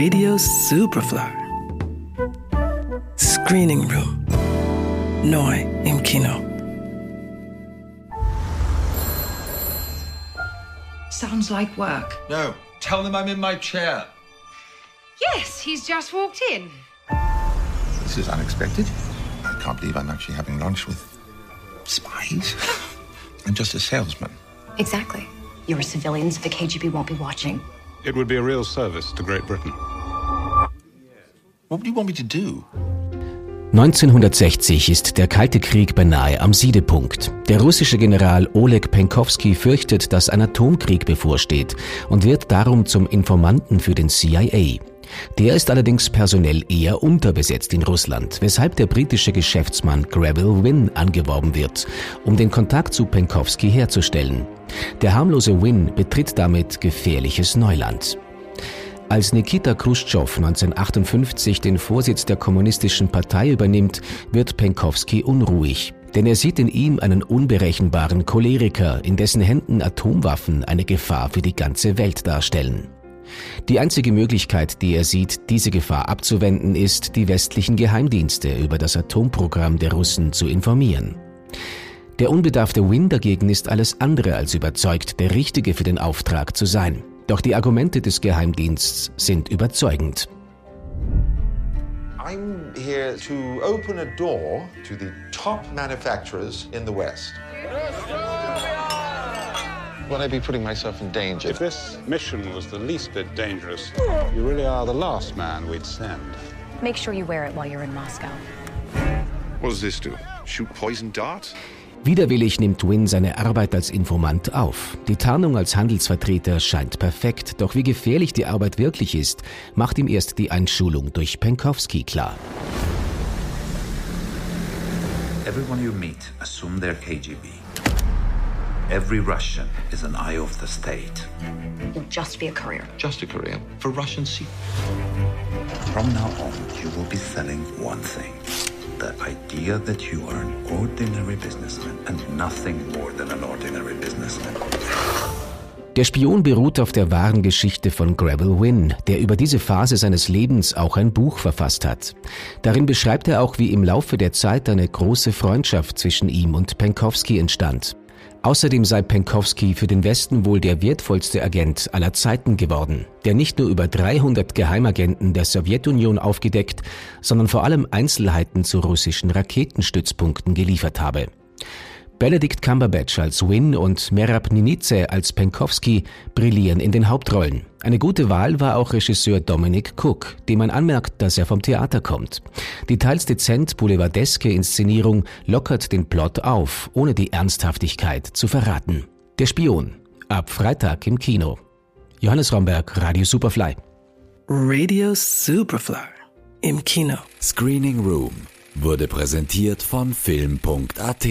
Radio Superfly. Screening Room. Noi im Kino. Sounds like work. No, tell them I'm in my chair. Yes, he's just walked in. This is unexpected. I can't believe I'm actually having lunch with spies. I'm just a salesman. Exactly. You're a civilian, so the KGB won't be watching. It would be a real service to Great Britain. What do you want me to do? 1960 ist der Kalte Krieg beinahe am Siedepunkt. Der russische General Oleg Penkovsky fürchtet, dass ein Atomkrieg bevorsteht und wird darum zum Informanten für den CIA. Der ist allerdings personell eher unterbesetzt in Russland, weshalb der britische Geschäftsmann Greville Wynn angeworben wird, um den Kontakt zu Penkovsky herzustellen. Der harmlose Wynn betritt damit gefährliches Neuland. Als Nikita Khrushchev 1958 den Vorsitz der Kommunistischen Partei übernimmt, wird Penkovsky unruhig. Denn er sieht in ihm einen unberechenbaren Choleriker, in dessen Händen Atomwaffen eine Gefahr für die ganze Welt darstellen. Die einzige Möglichkeit, die er sieht, diese Gefahr abzuwenden, ist, die westlichen Geheimdienste über das Atomprogramm der Russen zu informieren. Der unbedarfte Win dagegen ist alles andere als überzeugt, der Richtige für den Auftrag zu sein. Doch die Argumente des Geheimdiensts sind überzeugend. I'm here to open a door to the top manufacturers in the West. Will I be putting myself in danger? If this mission was the least bit dangerous, you really are the last man we'd send. Make sure you wear it while you're in Moscow. What does this do? Shoot poison darts? Widerwillig nimmt Wynn seine Arbeit als Informant auf. Die Tarnung als Handelsvertreter scheint perfekt, doch wie gefährlich die Arbeit wirklich ist, macht ihm erst die Einschulung durch Penkovsky klar. Everyone you meet, assume they're KGB. Every Russian is an eye of the state. You'll just be a courier. Just a career for Russian secrets. From now on, you will be selling one thing the idea that you are an ordinary businessman and nothing more than an ordinary businessman. Der Spion beruht auf der wahren Geschichte von Gravel Wynn, der über diese Phase seines Lebens auch ein Buch verfasst hat. Darin beschreibt er auch, wie im Laufe der Zeit eine große Freundschaft zwischen ihm und Penkovsky entstand. Außerdem sei Penkovsky für den Westen wohl der wertvollste Agent aller Zeiten geworden, der nicht nur über 300 Geheimagenten der Sowjetunion aufgedeckt, sondern vor allem Einzelheiten zu russischen Raketenstützpunkten geliefert habe. Benedict Cumberbatch als Wynn und Merab Ninize als Penkovsky brillieren in den Hauptrollen. Eine gute Wahl war auch Regisseur Dominic Cook, dem man anmerkt, dass er vom Theater kommt. Die teils dezent boulevardeske Inszenierung lockert den Plot auf, ohne die Ernsthaftigkeit zu verraten. Der Spion. Ab Freitag im Kino. Johannes Romberg, Radio Superfly. Radio Superfly. Im Kino. Screening Room wurde präsentiert von Film.at